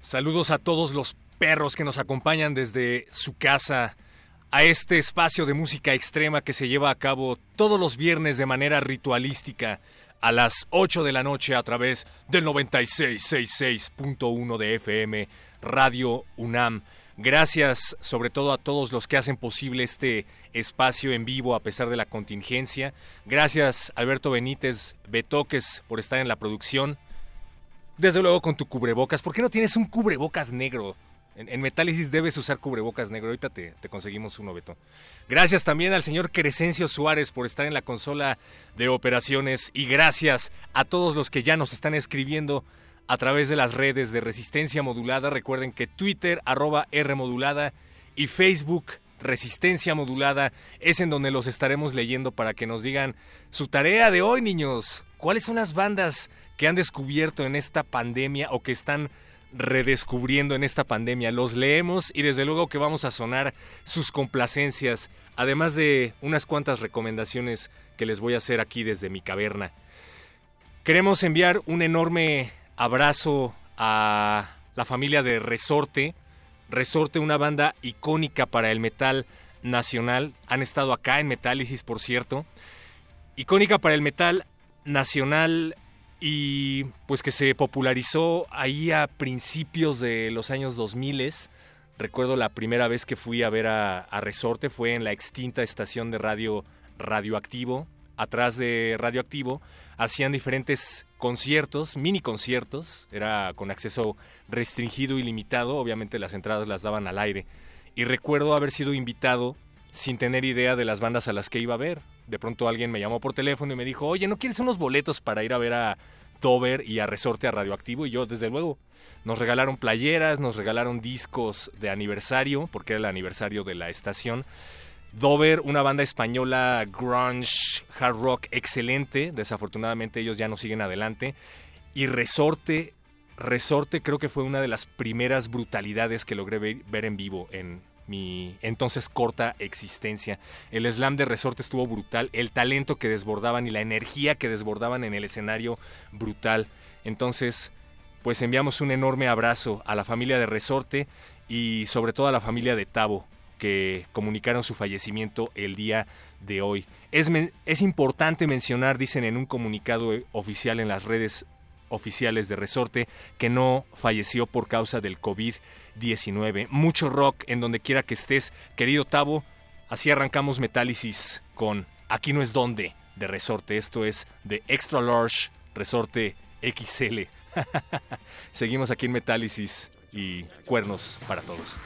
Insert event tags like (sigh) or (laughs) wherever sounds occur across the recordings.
Saludos a todos los perros que nos acompañan desde su casa a este espacio de música extrema que se lleva a cabo todos los viernes de manera ritualística a las 8 de la noche a través del 9666.1 de FM Radio UNAM. Gracias sobre todo a todos los que hacen posible este espacio en vivo a pesar de la contingencia. Gracias Alberto Benítez Betoques por estar en la producción. Desde luego con tu cubrebocas. ¿Por qué no tienes un cubrebocas negro? En, Metálisis debes usar cubrebocas negro. Ahorita te, te, conseguimos uno, Beto. Gracias también al señor Crescencio Suárez por estar en la consola de operaciones. Y gracias a todos los que ya nos están escribiendo a través de las redes de Resistencia Modulada. Recuerden que Twitter, arroba R Modulada y Facebook Resistencia Modulada es en donde los estaremos leyendo para que nos digan su tarea de hoy, niños. ¿Cuáles son las bandas que han descubierto en esta pandemia o que están redescubriendo en esta pandemia? Los leemos y desde luego que vamos a sonar sus complacencias, además de unas cuantas recomendaciones que les voy a hacer aquí desde mi caverna. Queremos enviar un enorme abrazo a la familia de Resorte. Resorte, una banda icónica para el metal nacional. Han estado acá en Metálisis, por cierto. Icónica para el metal nacional y pues que se popularizó ahí a principios de los años 2000. Recuerdo la primera vez que fui a ver a, a Resorte fue en la extinta estación de radio Radioactivo. Atrás de Radioactivo hacían diferentes conciertos, mini conciertos, era con acceso restringido y limitado, obviamente las entradas las daban al aire. Y recuerdo haber sido invitado sin tener idea de las bandas a las que iba a ver. De pronto alguien me llamó por teléfono y me dijo, oye, ¿no quieres unos boletos para ir a ver a Tober y a Resorte a Radioactivo? Y yo, desde luego, nos regalaron playeras, nos regalaron discos de aniversario, porque era el aniversario de la estación. Dover, una banda española grunge, hard rock excelente. Desafortunadamente ellos ya no siguen adelante. Y Resorte, Resorte creo que fue una de las primeras brutalidades que logré ver, en vivo en mi entonces corta existencia. El slam de Resorte estuvo brutal, el talento que desbordaban y la energía que desbordaban en el escenario brutal. Entonces, pues enviamos un enorme abrazo a la familia de Resorte y sobre todo a la familia de Tavo, que comunicaron su fallecimiento el día de hoy. Es, importante mencionar, dicen en un comunicado oficial en las redes oficiales de Resorte, que no falleció por causa del COVID-19. Mucho rock en donde quiera que estés, querido Tavo. Así arrancamos Metálisis con Aquí no es donde de Resorte. Esto es de Extra Large Resorte XL. (laughs) Seguimos aquí en Metálisis y cuernos para todos.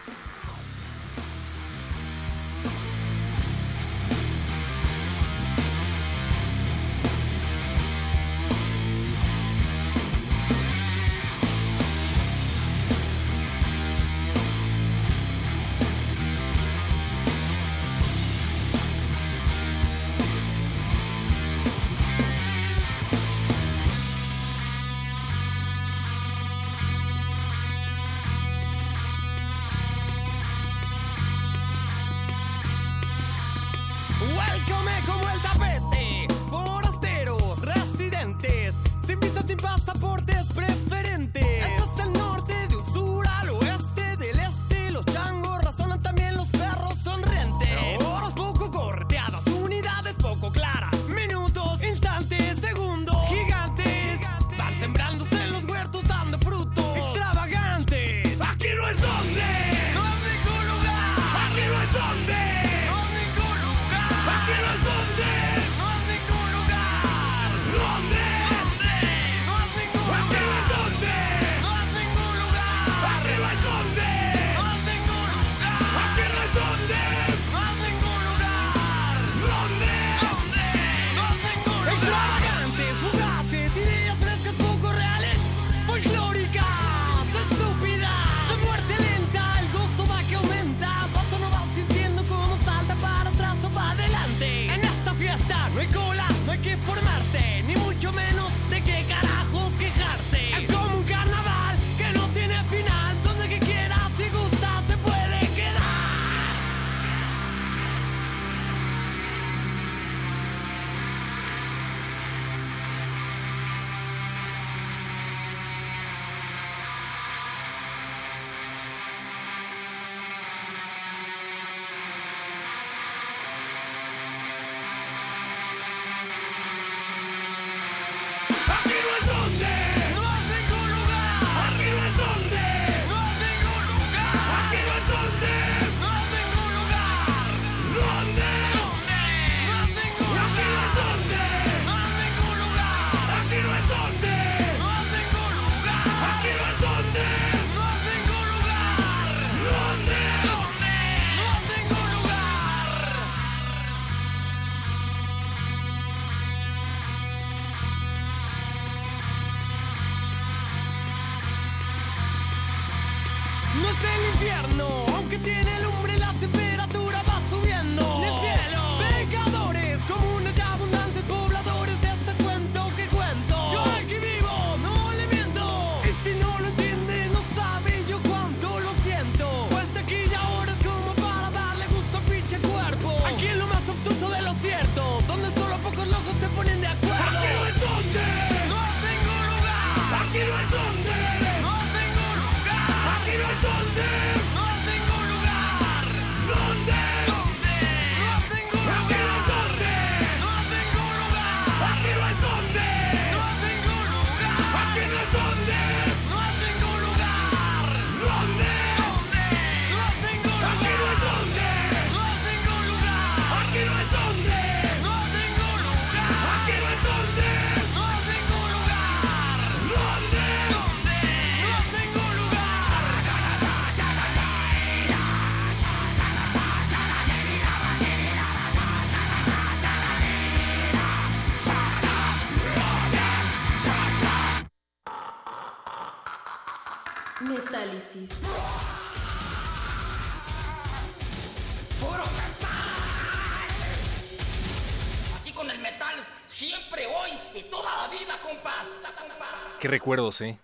Recuerdos, ¿eh?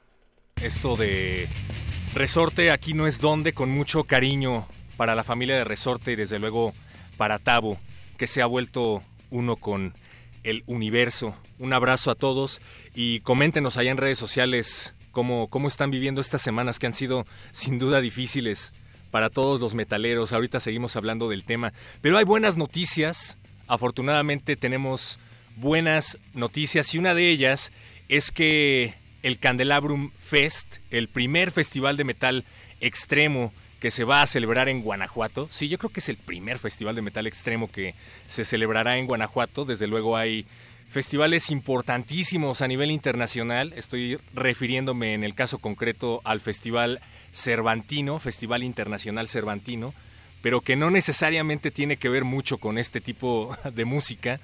Esto de Resorte aquí no es donde, con mucho cariño para la familia de Resorte y desde luego para Tabo, que se ha vuelto uno con el universo. Un abrazo a todos y coméntenos allá en redes sociales cómo, cómo están viviendo estas semanas que han sido sin duda difíciles para todos los metaleros. Ahorita seguimos hablando del tema, pero hay buenas noticias. Afortunadamente tenemos buenas noticias y una de ellas es que el Candelabrum Fest, el primer festival de metal extremo que se va a celebrar en Guanajuato. Sí, yo creo que es el primer festival de metal extremo que se celebrará en Guanajuato. Desde luego hay festivales importantísimos a nivel internacional. Estoy refiriéndome en el caso concreto al Festival Cervantino, Festival Internacional Cervantino, pero que no necesariamente tiene que ver mucho con este tipo de música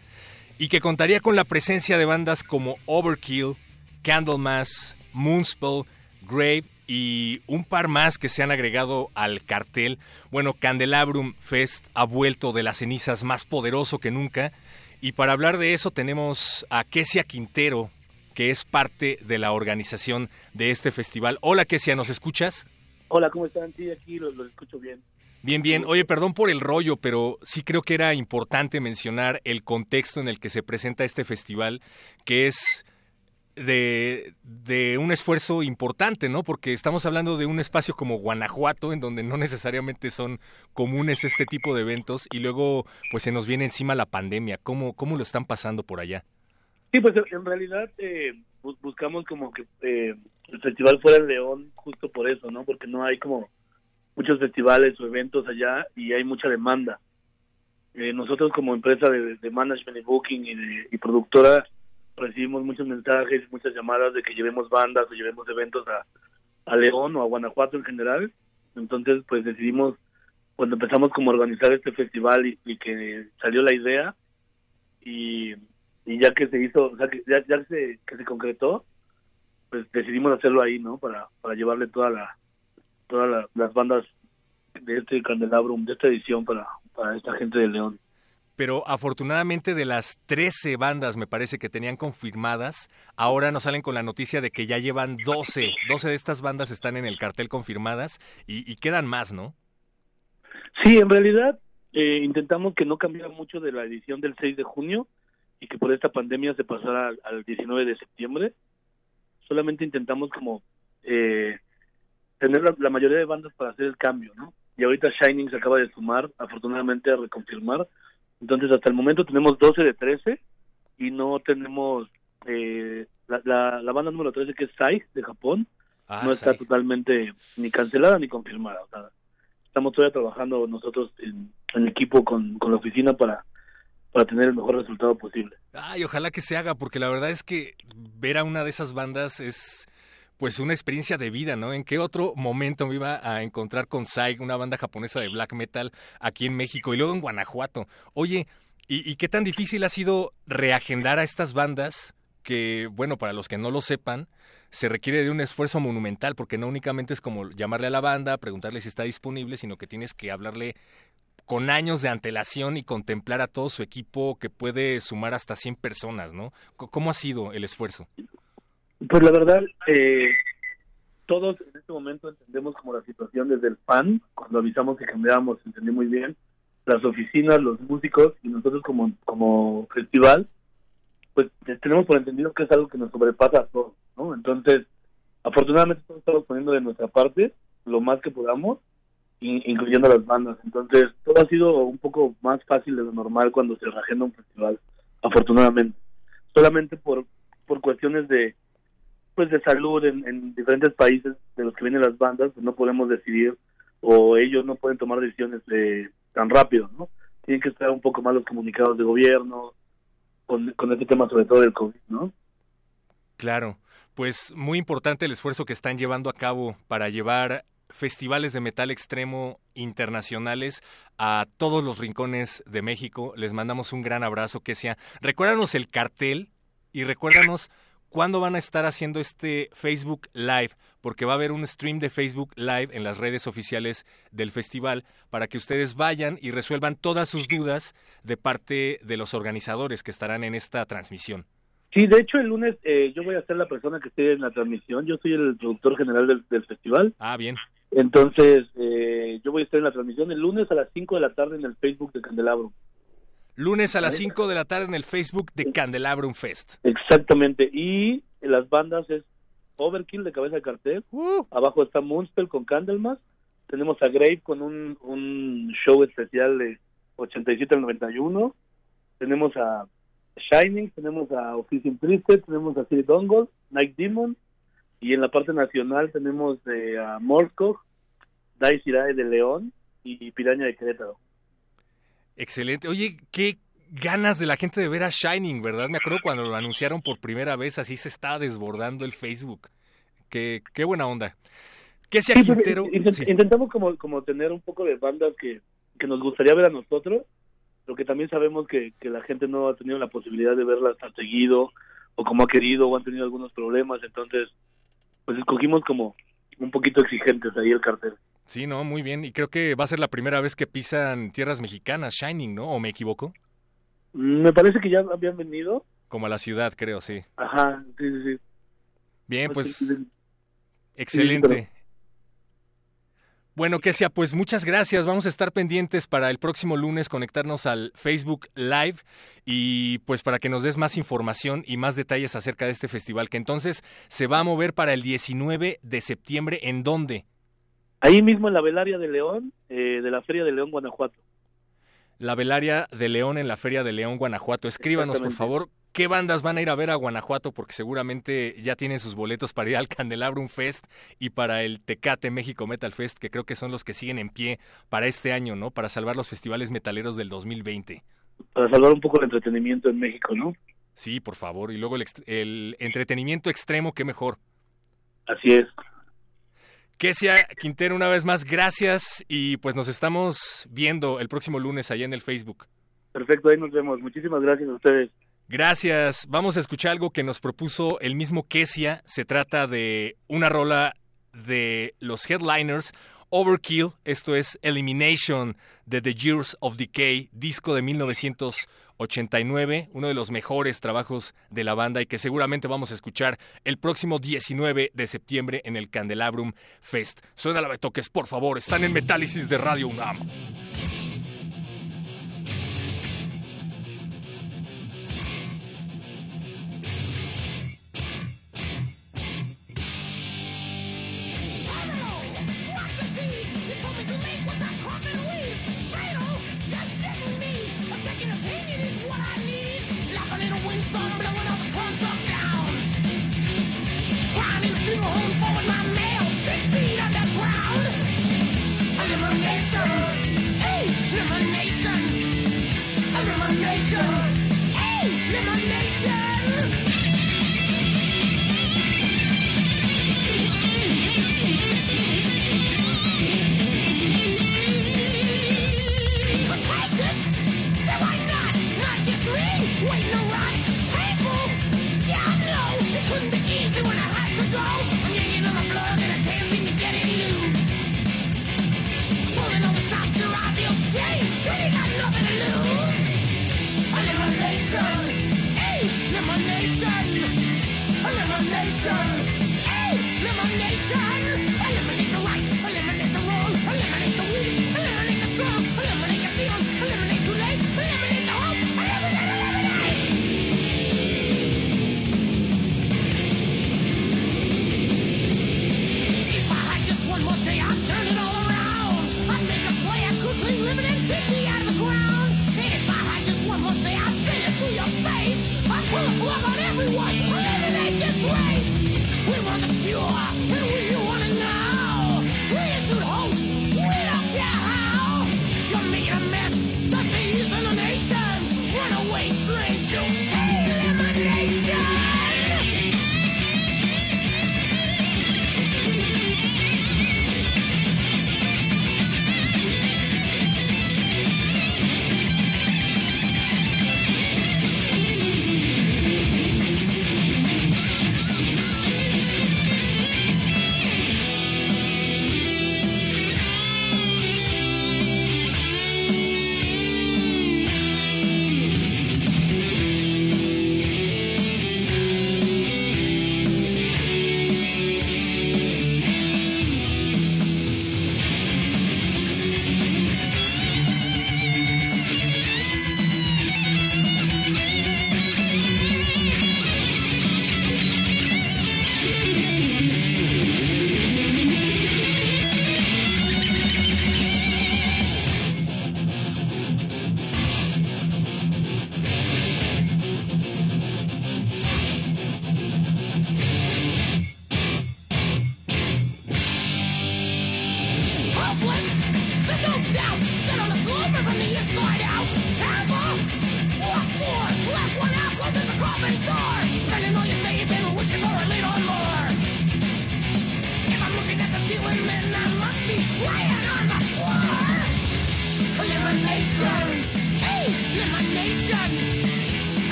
y que contaría con la presencia de bandas como Overkill, Candlemas, Moonspell, Grave y un par más que se han agregado al cartel. Bueno, Candelabrum Fest ha vuelto de las cenizas más poderoso que nunca. Y para hablar de eso tenemos a Kesia Quintero, que es parte de la organización de este festival. Hola Kesia, ¿nos escuchas? Hola, ¿cómo están? Sí, aquí los, escucho bien. Bien, bien. Oye, perdón por el rollo, pero sí creo que era importante mencionar el contexto en el que se presenta este festival, que es de, de, un esfuerzo importante, ¿no? Porque estamos hablando de un espacio como Guanajuato, en donde no necesariamente son comunes este tipo de eventos, y luego pues se nos viene encima la pandemia. ¿Cómo, cómo lo están pasando por allá? Sí, pues en realidad eh, buscamos como que eh, el festival fuera en León justo por eso, ¿no? Porque no hay como muchos festivales o eventos allá y hay mucha demanda. Eh, nosotros como empresa de, de, management y booking y, de, y productora recibimos muchos mensajes, muchas llamadas de que llevemos bandas o llevemos eventos a, a León o a Guanajuato en general. Entonces, pues decidimos, cuando empezamos como a organizar este festival y, que salió la idea, y, ya que se hizo, o sea, que ya, ya se, que se concretó, pues decidimos hacerlo ahí, ¿no? Para, para llevarle toda la, todas la, las bandas de este Candelabrum, de esta edición para, para esta gente de León pero afortunadamente de las 13 bandas me parece que tenían confirmadas, ahora nos salen con la noticia de que ya llevan 12, 12 de estas bandas están en el cartel confirmadas y, y quedan más, ¿no? Sí, en realidad eh, intentamos que no cambiara mucho de la edición del 6 de junio y que por esta pandemia se pasara al, al 19 de septiembre. Solamente intentamos como eh, tener la, la mayoría de bandas para hacer el cambio, ¿no? Y ahorita Shining se acaba de sumar, afortunadamente, a reconfirmar entonces, hasta el momento tenemos 12 de 13 y no tenemos eh, la, la, la, banda número 13 que es Sai de Japón. Ah, no está Sai. totalmente ni cancelada ni confirmada. O sea, estamos todavía trabajando nosotros en, en equipo con, con la oficina para para tener el mejor resultado posible. Ay, ojalá que se haga, porque la verdad es que ver a una de esas bandas es pues una experiencia de vida, ¿no? ¿En qué otro momento me iba a encontrar con Sai, una banda japonesa de black metal aquí en México y luego en Guanajuato? Oye, ¿y, qué tan difícil ha sido reagendar a estas bandas que, bueno, para los que no lo sepan, se requiere de un esfuerzo monumental, porque no únicamente es como llamarle a la banda, preguntarle si está disponible, sino que tienes que hablarle con años de antelación y contemplar a todo su equipo que puede sumar hasta 100 personas, ¿no? ¿Cómo ha sido el esfuerzo? Pues la verdad, eh, todos en este momento entendemos como la situación desde el fan, cuando avisamos que cambiábamos, entendí muy bien, las oficinas, los músicos y nosotros como, como festival, pues tenemos por entendido que es algo que nos sobrepasa a todos, ¿no? Entonces, afortunadamente todos estamos poniendo de nuestra parte lo más que podamos, incluyendo las bandas. Entonces, todo ha sido un poco más fácil de lo normal cuando se reagenda un festival, afortunadamente. Solamente por, por cuestiones de pues de salud en, en, diferentes países de los que vienen las bandas pues no podemos decidir o ellos no pueden tomar decisiones de, tan rápido no tienen que estar un poco más los comunicados de gobierno con, con este tema sobre todo del covid no claro pues muy importante el esfuerzo que están llevando a cabo para llevar festivales de metal extremo internacionales a todos los rincones de México. Les mandamos un gran abrazo, Kesia. Recuérdanos el cartel y recuérdanos ¿Cuándo van a estar haciendo este Facebook Live? Porque va a haber un stream de Facebook Live en las redes oficiales del festival para que ustedes vayan y resuelvan todas sus dudas de parte de los organizadores que estarán en esta transmisión. Sí, de hecho el lunes eh, yo voy a ser la persona que esté en la transmisión. Yo soy el productor general del, del festival. Ah, bien. Entonces eh, yo voy a estar en la transmisión el lunes a las 5 de la tarde en el Facebook de Candelabro. Lunes a las 5 de la tarde en el Facebook de Candelabrum Fest. Exactamente. Y las bandas es Overkill de cabeza de cartel. Uh. Abajo está Moonspell con Candlemas. Tenemos a Grave con un, un show especial de 87 al 91. Tenemos a Shining, tenemos a Official Twisted, tenemos a City Dongle, Night Demon. Y en la parte nacional tenemos eh, a Morsco, Dice Irae de León y Piraña de Querétaro. Excelente. Oye, qué ganas de la gente de ver a Shining, ¿verdad? Me acuerdo cuando lo anunciaron por primera vez, así se estaba desbordando el Facebook. Qué, qué buena onda. ¿Qué sea sí, Quintero? Intent, sí. Intentamos como, como tener un poco de bandas que, que nos gustaría ver a nosotros, lo que también sabemos que, que la gente no ha tenido la posibilidad de verlas tan seguido, o como ha querido, o han tenido algunos problemas, entonces, pues escogimos como un poquito exigentes ahí el cartel. Sí, no, muy bien. Y creo que va a ser la primera vez que pisan tierras mexicanas, Shining, ¿no? ¿O me equivoco? Me parece que ya habían venido. Como a la ciudad, creo, sí. Ajá, sí, sí, sí. Bien, pues. Excelente. Bueno, Kesia, pues muchas gracias. Vamos a estar pendientes para el próximo lunes conectarnos al Facebook Live y pues para que nos des más información y más detalles acerca de este festival que entonces se va a mover para el 19 de septiembre. ¿En dónde? Ahí mismo en la Velaria de León, eh, de la Feria de León, Guanajuato. La Velaria de León en la Feria de León, Guanajuato. Escríbanos, por favor, ¿Qué bandas van a ir a ver a Guanajuato? Porque seguramente ya tienen sus boletos para ir al Candelabrum Fest y para el Tecate México Metal Fest, que creo que son los que siguen en pie para este año, ¿no? Para salvar los festivales metaleros del 2020. Para salvar un poco el entretenimiento en México, ¿no? Sí, por favor. Y luego el, el entretenimiento extremo, qué mejor. Así es. Kesia Quintero, una vez más, gracias y pues nos estamos viendo el próximo lunes allá en el Facebook. Perfecto, ahí nos vemos. Muchísimas gracias a ustedes. Gracias. Vamos a escuchar algo que nos propuso el mismo Kesia. Se trata de una rola de los headliners. Overkill, esto es Elimination de The Years of Decay, disco de 1989, uno de los mejores trabajos de la banda y que seguramente vamos a escuchar el próximo 19 de septiembre en el Candelabrum Fest. Suena la betoques, por favor, están en Metálisis de Radio UNAM.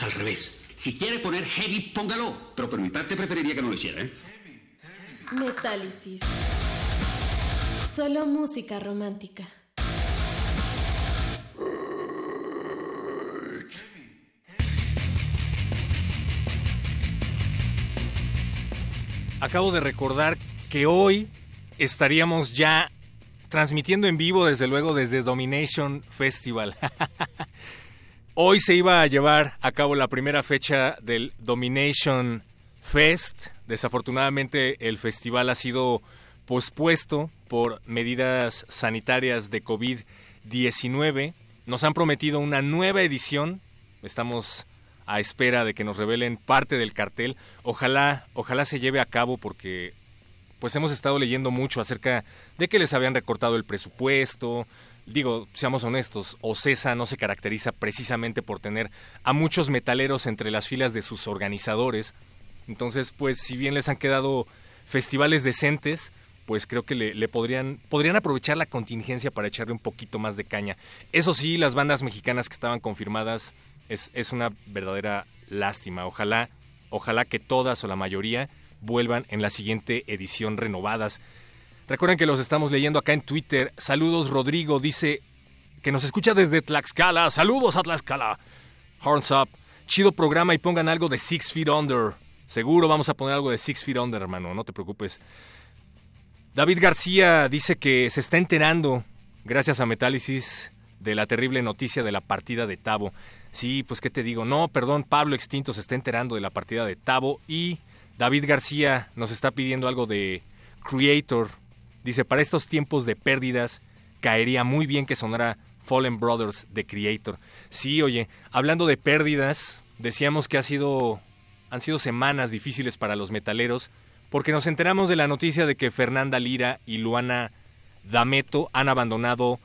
Al revés. Si quiere poner heavy, póngalo. Pero por mi parte preferiría que no lo hiciera, ¿eh? Metálisis. Solo música romántica. Acabo de recordar que hoy estaríamos ya transmitiendo en vivo, desde luego, desde Domination Festival. (laughs) hoy se iba a llevar a cabo la primera fecha del Domination Fest. Desafortunadamente el festival ha sido pospuesto por medidas sanitarias de COVID-19. Nos han prometido una nueva edición. Estamos a espera de que nos revelen parte del cartel. Ojalá, ojalá se lleve a cabo porque pues hemos estado leyendo mucho acerca de que les habían recortado el presupuesto. Digo, seamos honestos, Ocesa no se caracteriza precisamente por tener a muchos metaleros entre las filas de sus organizadores. Entonces, pues si bien les han quedado festivales decentes, pues creo que le, podrían, podrían aprovechar la contingencia para echarle un poquito más de caña. Eso sí, las bandas mexicanas que estaban confirmadas es, es una verdadera lástima. Ojalá, ojalá que todas o la mayoría vuelvan en la siguiente edición renovadas. Recuerden que los estamos leyendo acá en Twitter. Saludos, Rodrigo dice que nos escucha desde Tlaxcala. Saludos a Tlaxcala. Horns up. Chido programa y pongan algo de Six Feet Under. Seguro vamos a poner algo de Six Feet Under, hermano. No te preocupes. David García dice que se está enterando, gracias a Metálisis, de la terrible noticia de la partida de Tavo. Sí, pues qué te digo. No, perdón, Pablo Extinto se está enterando de la partida de Tavo y David García nos está pidiendo algo de Creator. Dice, para estos tiempos de pérdidas, caería muy bien que sonara Fallen Brothers de Creator. Sí, oye, hablando de pérdidas, decíamos que ha sido, han sido semanas difíciles para los metaleros, porque nos enteramos de la noticia de que Fernanda Lira y Luana Dameto han abandonado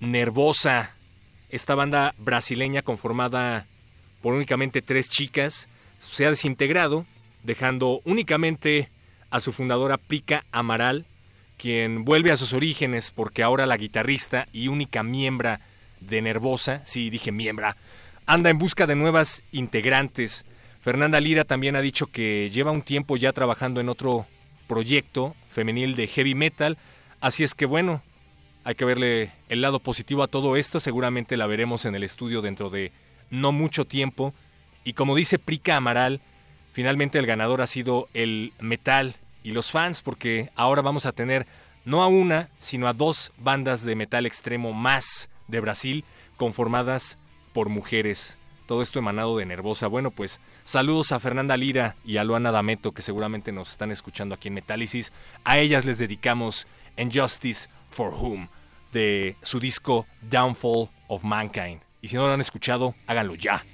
Nervosa, esta banda brasileña conformada por únicamente tres chicas, se ha desintegrado dejando únicamente a su fundadora Pica Amaral, quien vuelve a sus orígenes porque ahora la guitarrista y única miembro de Nervosa, sí dije miembra, anda en busca de nuevas integrantes. Fernanda Lira también ha dicho que lleva un tiempo ya trabajando en otro proyecto femenil de heavy metal, así es que bueno, hay que verle el lado positivo a todo esto, seguramente la veremos en el estudio dentro de no mucho tiempo, y como dice Prica Amaral, Finalmente el ganador ha sido el metal y los fans porque ahora vamos a tener no a una, sino a dos bandas de metal extremo más de Brasil conformadas por mujeres. Todo esto emanado de Nervosa. Bueno, pues saludos a Fernanda Lira y a Luana Dameto que seguramente nos están escuchando aquí en Metálisis. A ellas les dedicamos Injustice for Whom de su disco Downfall of Mankind. Y si no lo han escuchado, háganlo ya.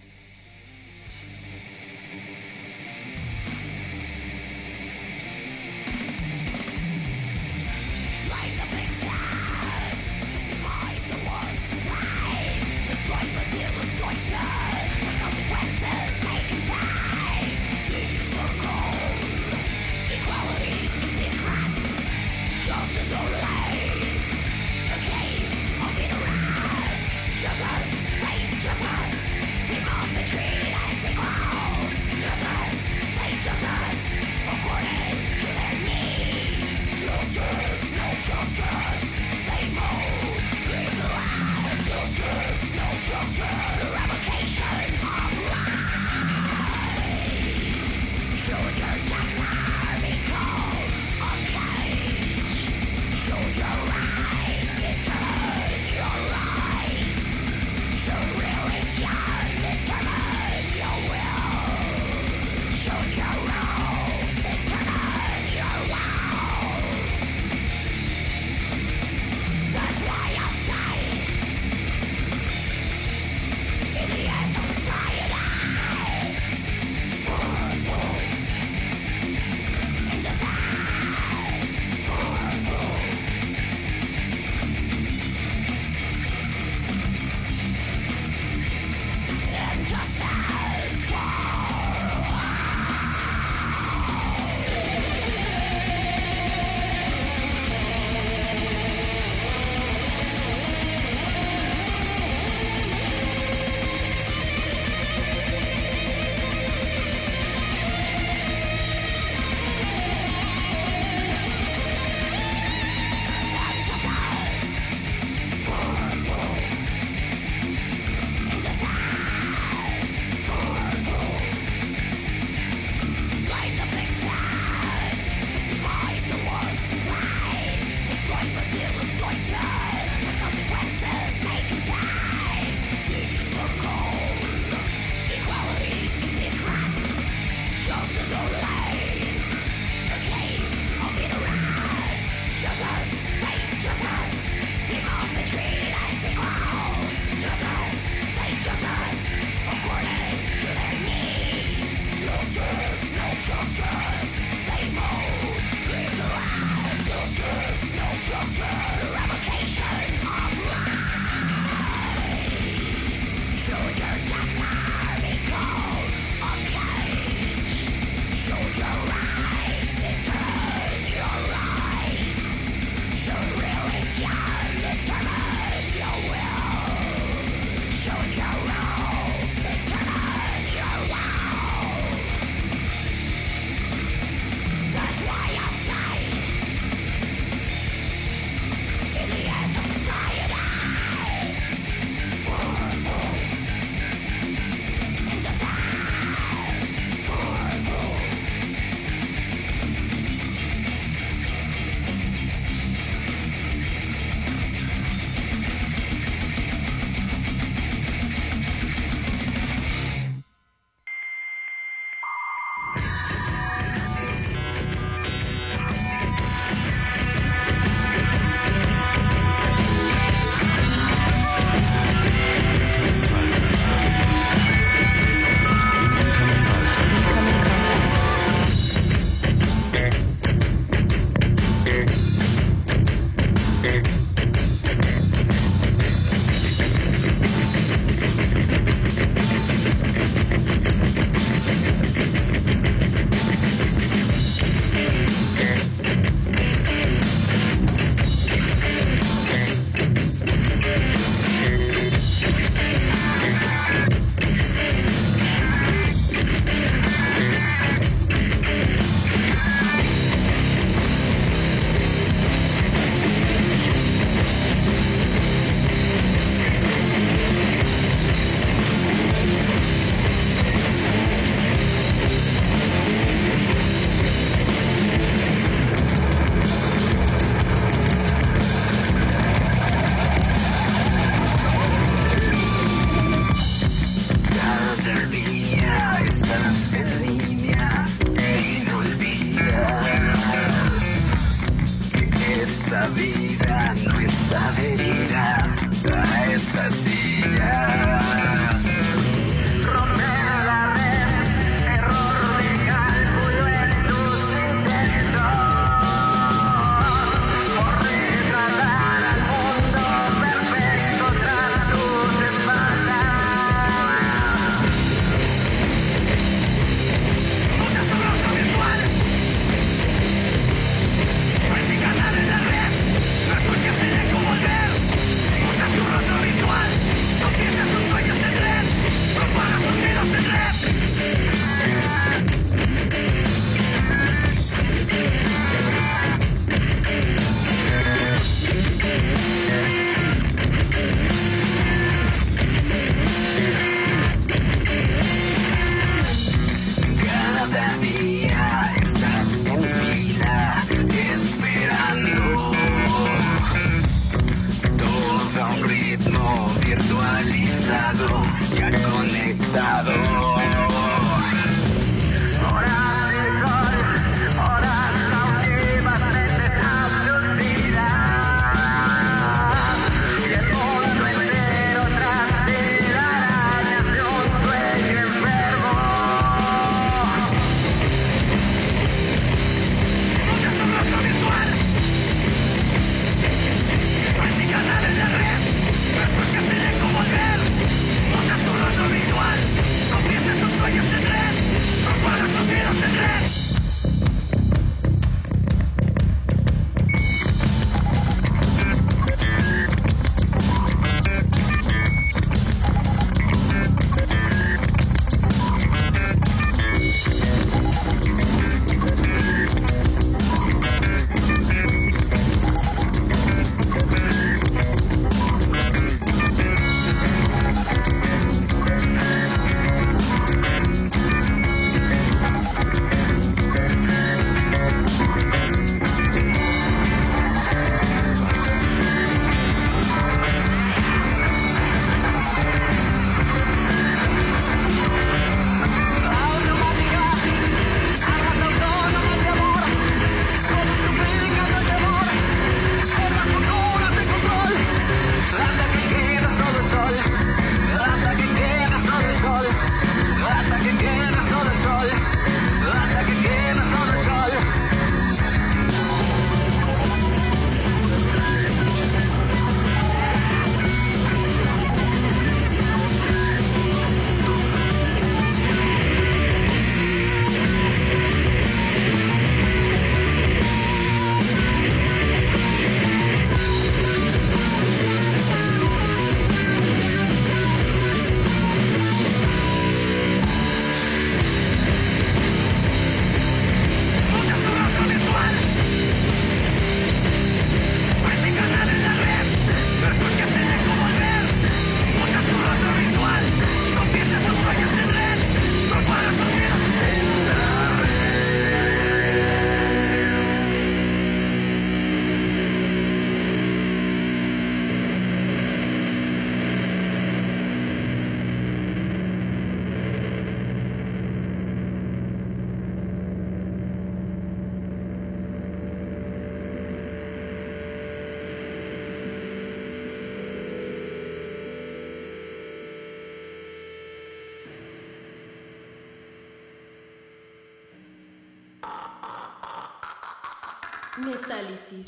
Metálisis.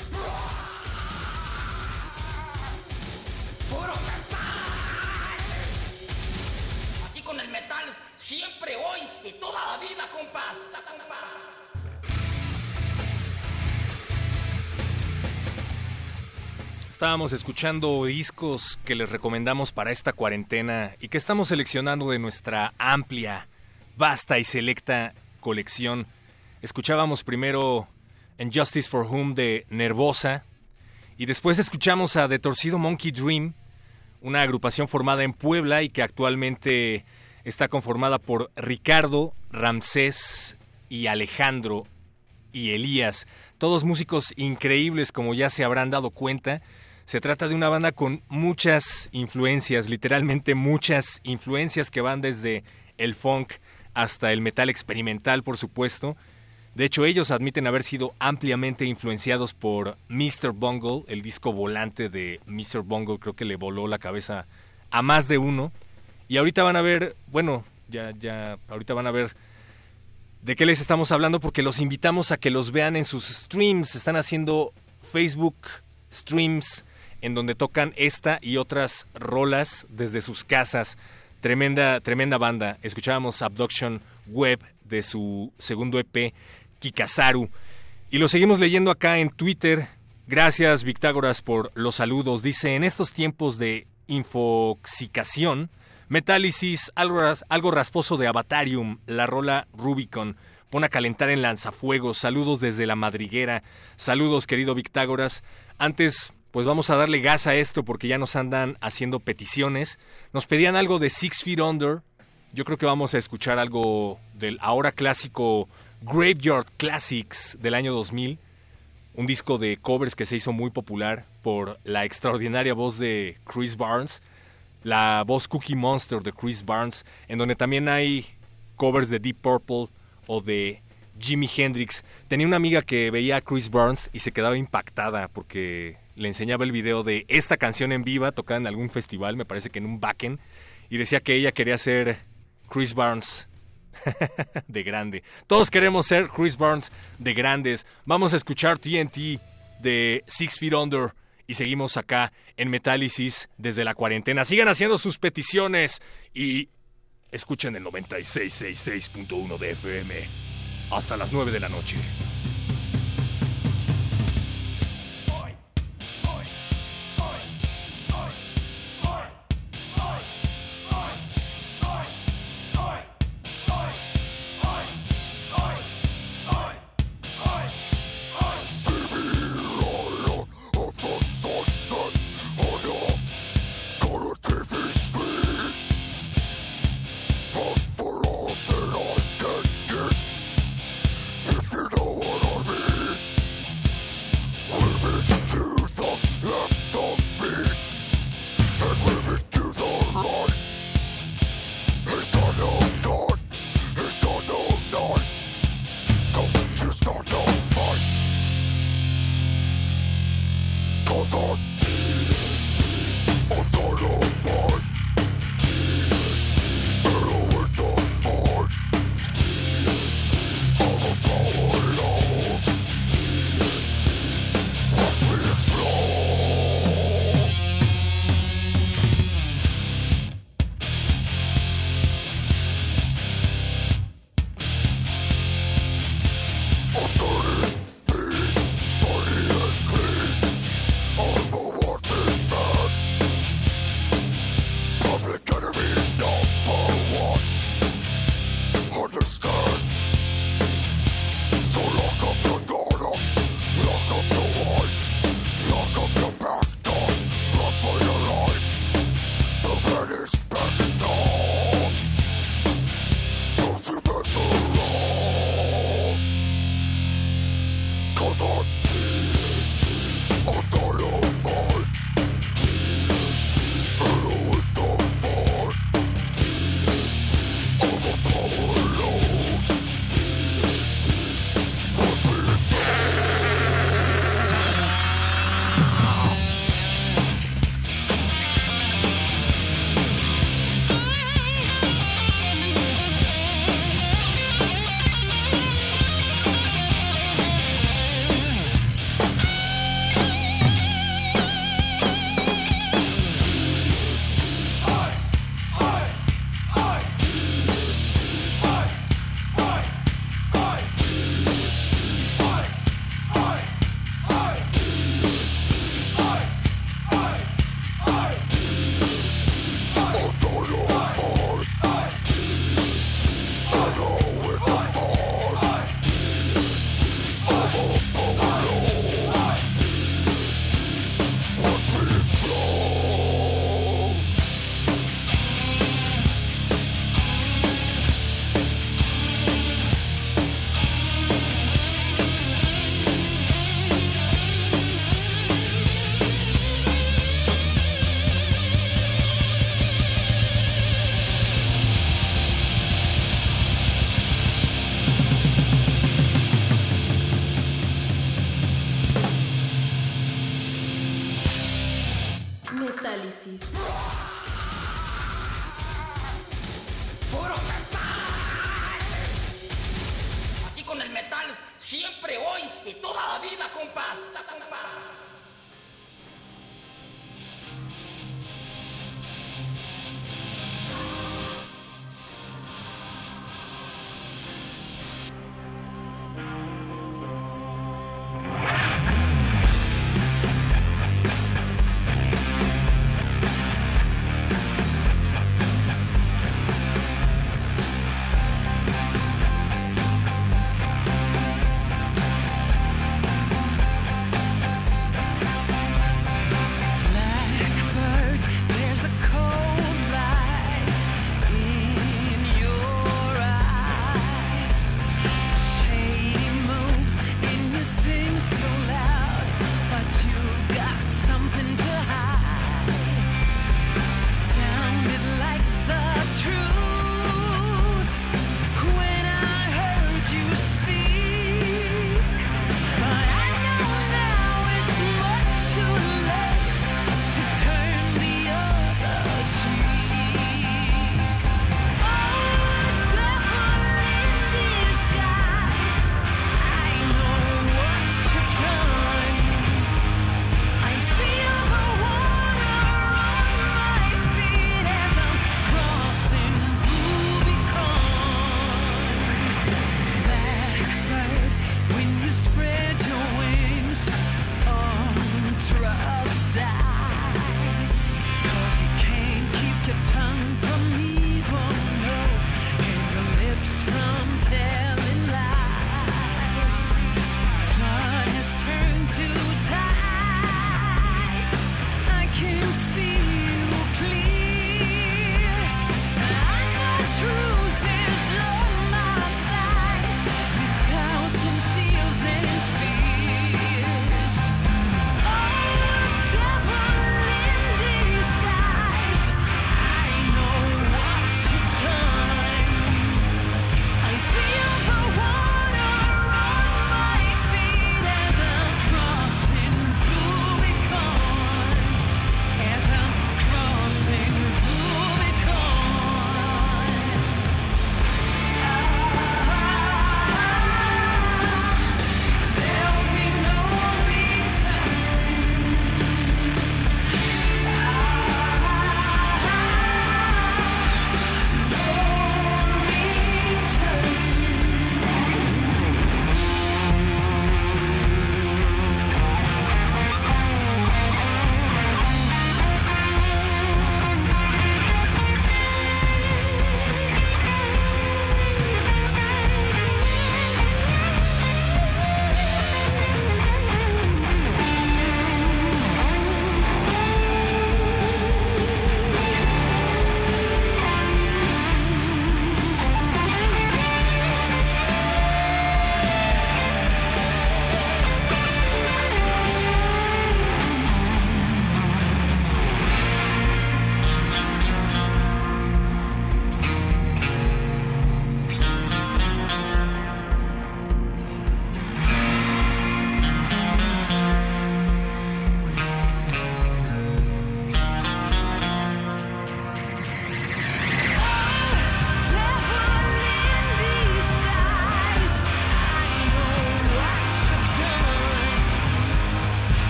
Aquí con el metal, siempre, hoy y toda la vida, compás. compás. Estábamos escuchando discos que les recomendamos para esta cuarentena y que estamos seleccionando de nuestra amplia, vasta y selecta colección. Escuchábamos primero en Justice for Whom de Nervosa y después escuchamos a The Torcido Monkey Dream, una agrupación formada en Puebla y que actualmente está conformada por Ricardo, Ramsés y Alejandro y Elías, todos músicos increíbles como ya se habrán dado cuenta. Se trata de una banda con muchas influencias, literalmente muchas influencias que van desde el funk hasta el metal experimental, por supuesto. De hecho, ellos admiten haber sido ampliamente influenciados por Mr. Bungle, el disco volante de Mr. Bungle, creo que le voló la cabeza a más de uno. Y ahorita van a ver, bueno, ya, ya, ahorita van a ver de qué les estamos hablando porque los invitamos a que los vean en sus streams. Están haciendo Facebook streams en donde tocan esta y otras rolas desde sus casas. Tremenda, tremenda banda. Escuchábamos Abduction Web de su segundo EP, Kikasaru. Y lo seguimos leyendo acá en Twitter. Gracias, Victágoras, por los saludos. Dice, en estos tiempos de infoxicación, Metálisis, algo, algo rasposo de Avatarium, la rola Rubicon. Pon a calentar en lanzafuegos. Saludos desde la madriguera. Saludos, querido Victágoras. Antes pues vamos a darle gas a esto porque ya nos andan haciendo peticiones. Nos pedían algo de Six Feet Under. Yo creo que vamos a escuchar algo del ahora clásico Graveyard Classics del año 2000. Un disco de covers que se hizo muy popular por la extraordinaria voz de Chris Barnes. La voz Cookie Monster de Chris Barnes. En donde también hay covers de Deep Purple o de Jimi Hendrix. Tenía una amiga que veía a Chris Barnes y se quedaba impactada porque le enseñaba el video de esta canción en viva tocada en algún festival, me parece que en un backen, y decía que ella quería ser Chris Barnes (laughs) de grande. Todos queremos ser Chris Barnes de grandes. Vamos a escuchar TNT de Six Feet Under y seguimos acá en Metálisis desde la cuarentena. Sigan haciendo sus peticiones y escuchen el 9666.1 de FM hasta las 9 de la noche.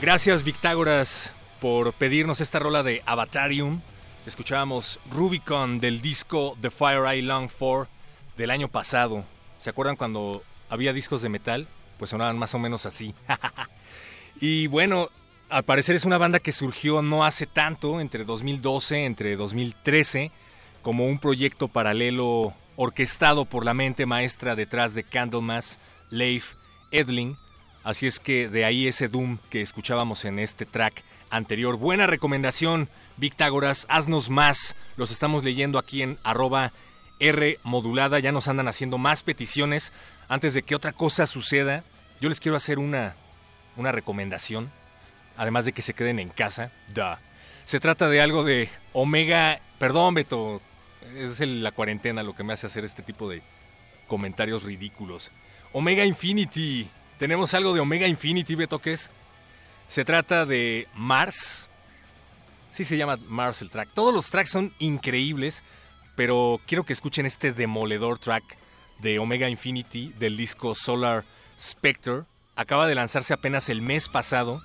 Gracias, Victágoras, por pedirnos esta rola de Avatarium. Escuchábamos Rubicon del disco The Fire I Long For del año pasado. ¿Se acuerdan cuando había discos de metal? Pues sonaban más o menos así. (laughs) y bueno, al parecer es una banda que surgió no hace tanto, entre 2012, entre 2013, como un proyecto paralelo orquestado por la mente maestra detrás de Candlemas, Leif Edling. Así es que de ahí ese Doom que escuchábamos en este track anterior. Buena recomendación, Victágoras, haznos más. Los estamos leyendo aquí en arroba R. Ya nos andan haciendo más peticiones. Antes de que otra cosa suceda, yo les quiero hacer una, una recomendación. Además de que se queden en casa. Duh. Se trata de algo de Omega. Perdón, Beto. Es la cuarentena lo que me hace hacer este tipo de comentarios ridículos. Omega Infinity. Tenemos algo de Omega Infinity, Beto, ¿qué es? Se trata de Mars. Sí se llama Mars el track. Todos los tracks son increíbles, pero quiero que escuchen este demoledor track de Omega Infinity del disco Solar Spectre. Acaba de lanzarse apenas el mes pasado.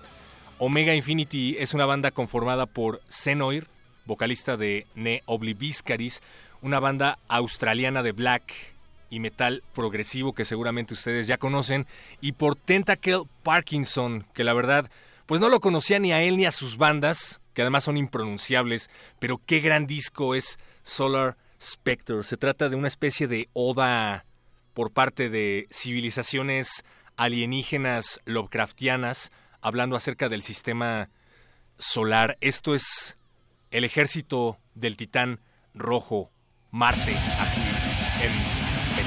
Omega Infinity es una banda conformada por Zenoir, vocalista de Ne Obliviscaris, una banda australiana de black y metal progresivo que seguramente ustedes ya conocen, y por Tentacle Parkinson, que la verdad, pues no lo conocía ni a él ni a sus bandas, que además son impronunciables, pero qué gran disco es Solar Spectre. Se trata de una especie de oda por parte de civilizaciones alienígenas Lovecraftianas, hablando acerca del sistema solar. Esto es el ejército del titán rojo, Marte, aquí en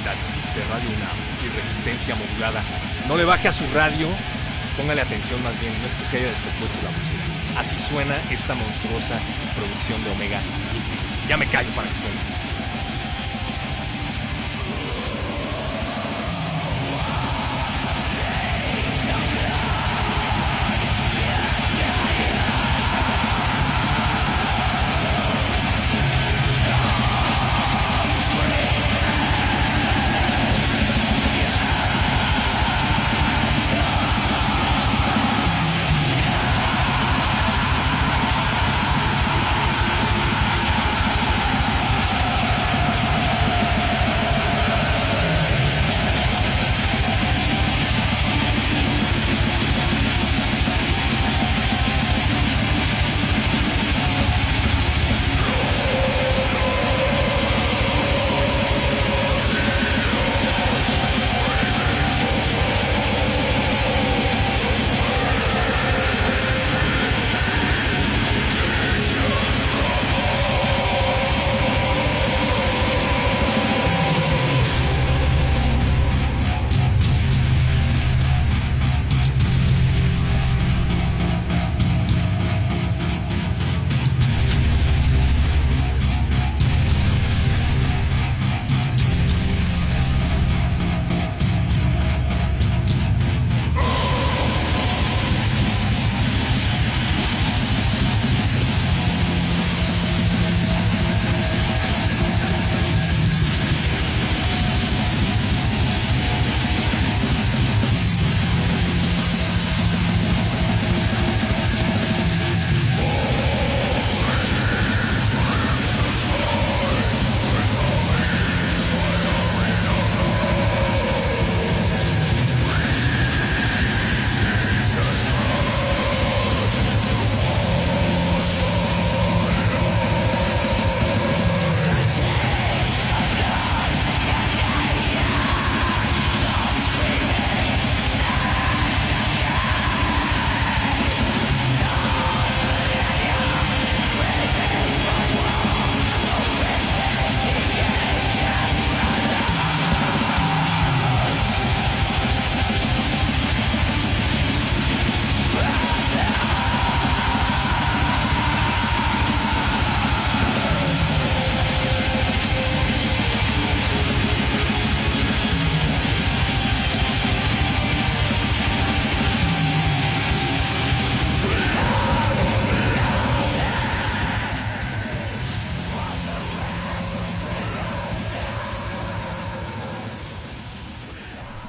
De Radio UNAM y resistencia modulada. No le baje a su radio, póngale atención más bien, no es que se haya descompuesto la música. Así suena esta monstruosa producción de Omega. Ya me callo para que suene.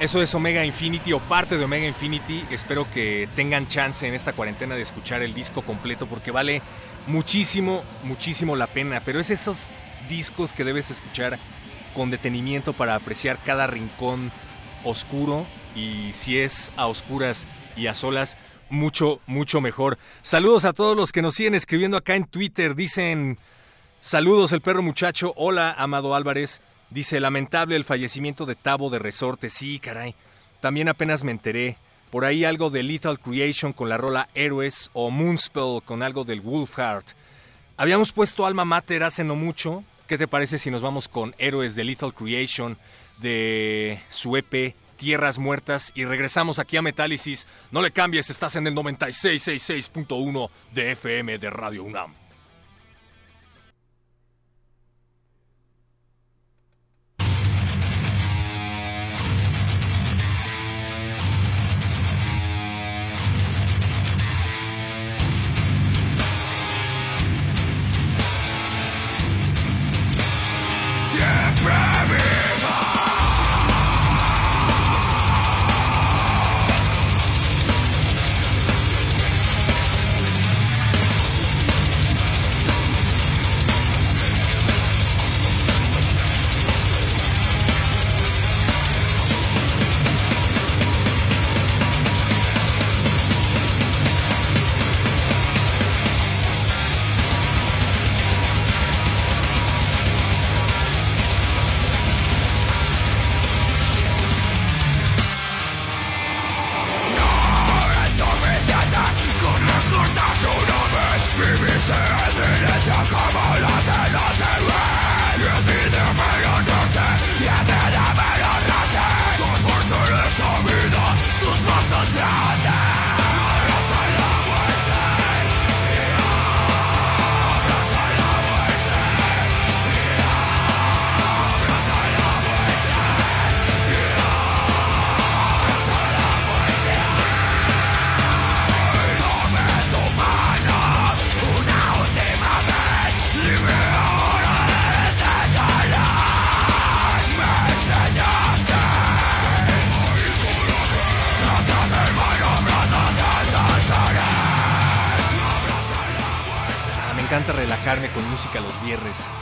Eso es Omega Infinity o parte de Omega Infinity. Espero que tengan chance en esta cuarentena de escuchar el disco completo porque vale muchísimo, muchísimo la pena. Pero es esos discos que debes escuchar con detenimiento para apreciar cada rincón oscuro y si es a oscuras y a solas, mucho, mucho mejor. Saludos a todos los que nos siguen escribiendo acá en Twitter. Dicen, saludos el perro muchacho. Hola, Amado Álvarez. Dice, lamentable el fallecimiento de Tavo de Resorte. Sí, caray. También apenas me enteré. Por ahí algo de Lethal Creation con la rola Héroes o Moonspell con algo del Wolfheart. Habíamos puesto Alma Mater hace no mucho. ¿Qué te parece si nos vamos con Héroes de Lethal Creation de su EP Tierras Muertas y regresamos aquí a Metálisis? No le cambies, estás en el 9666.1 de FM de Radio UNAM.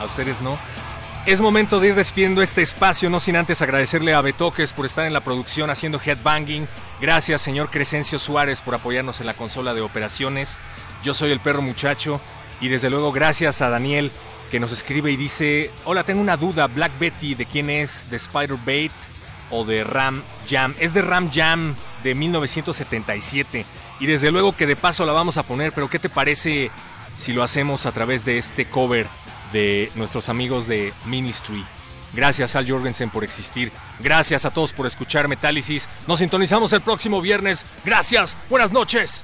¿A ustedes no? Es momento de ir despidiendo este espacio, no sin antes agradecerle a Betoques por estar en la producción haciendo headbanging. Gracias, señor Crescencio Suárez, por apoyarnos en la consola de operaciones. Yo soy el perro muchacho. Y desde luego, gracias a Daniel, que nos escribe y dice: Hola, tengo una duda. Black Betty, ¿de quién es? ¿De Spider Bait o de Ram Jam? Es de Ram Jam de 1977. Y desde luego que de paso la vamos a poner, pero ¿qué te parece si lo hacemos a través de este cover de nuestros amigos de Ministry? Gracias Al Jorgensen por existir. Gracias a todos por escuchar Metálisis. Nos sintonizamos el próximo viernes. Gracias. Buenas noches.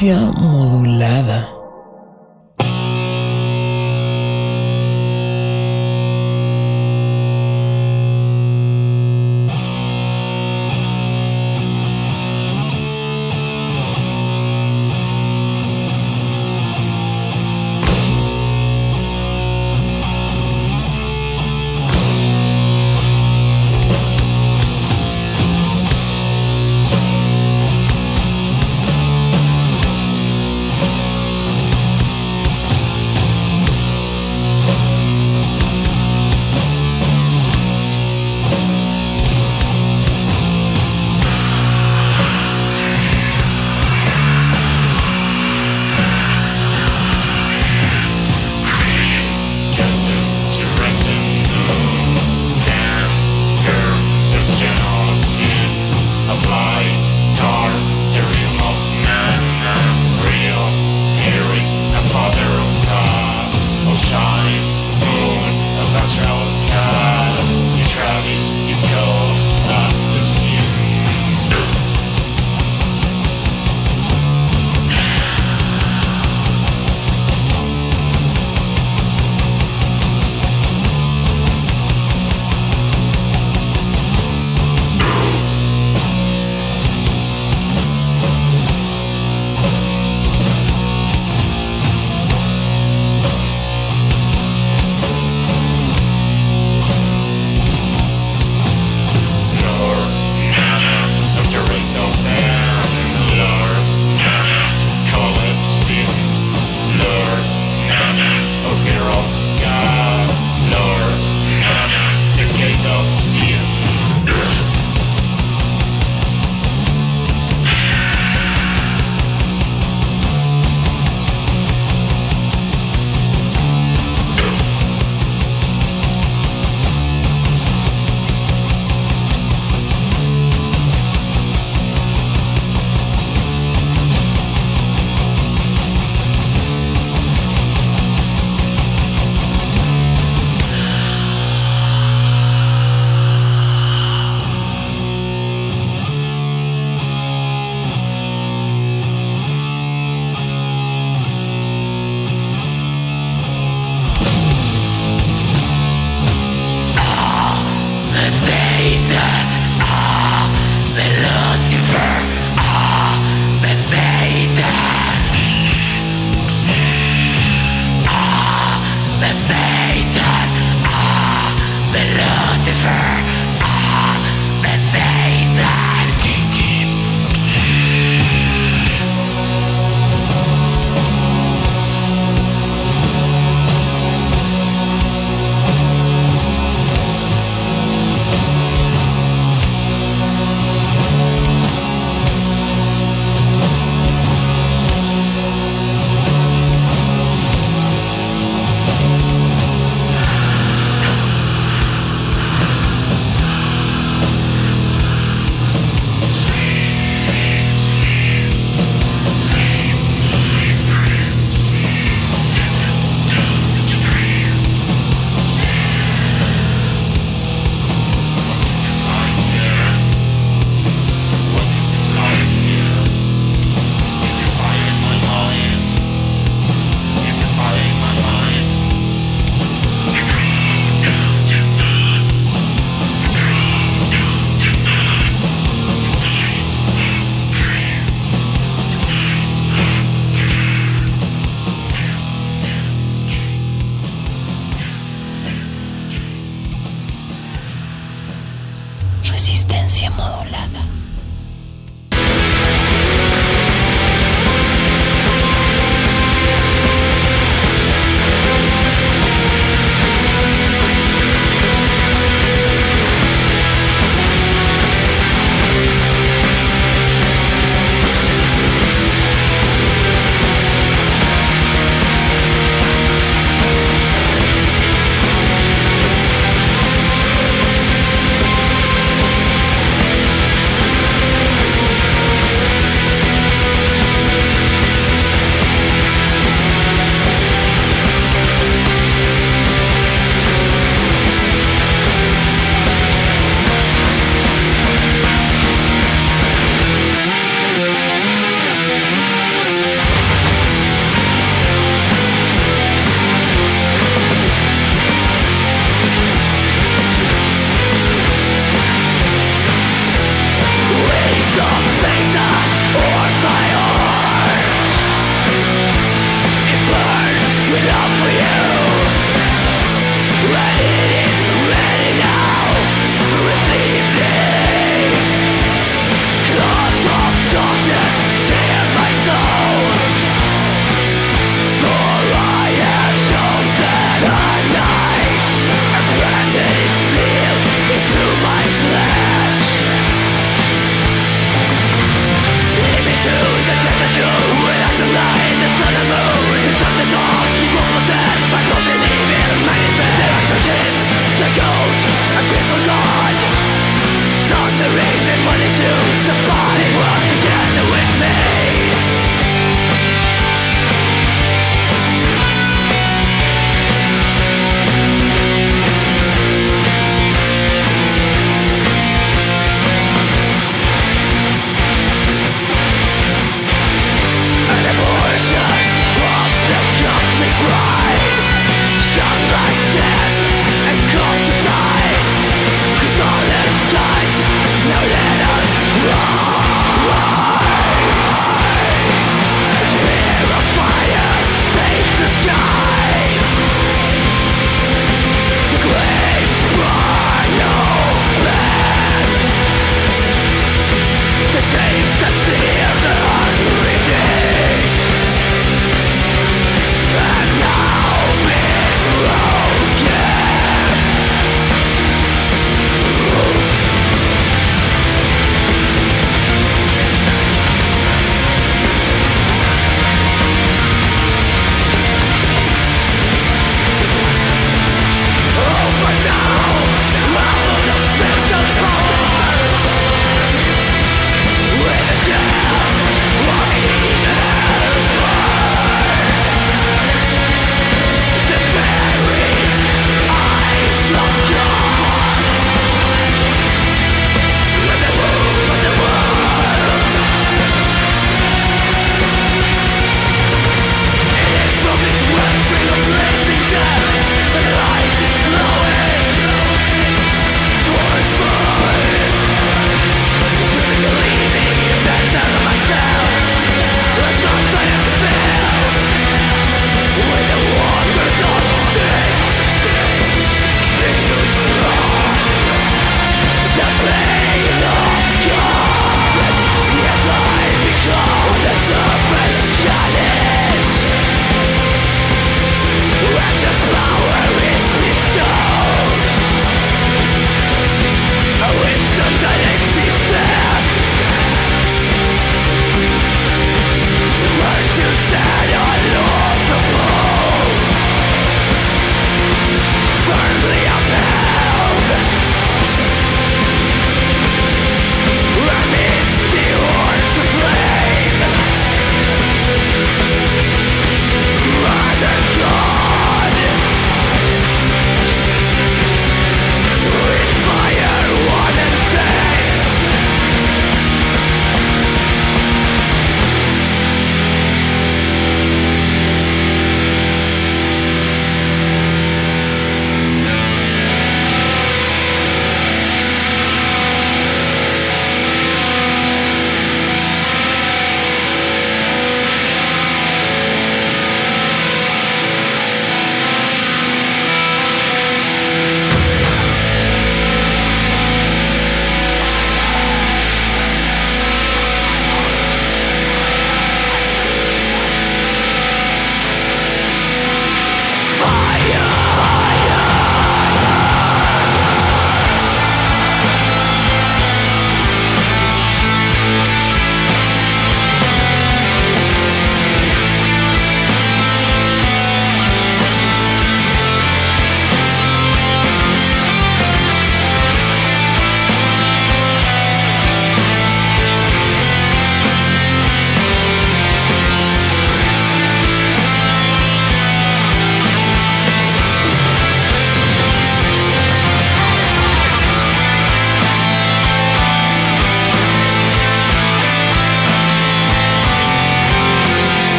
Resistencia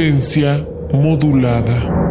Resistencia modulada.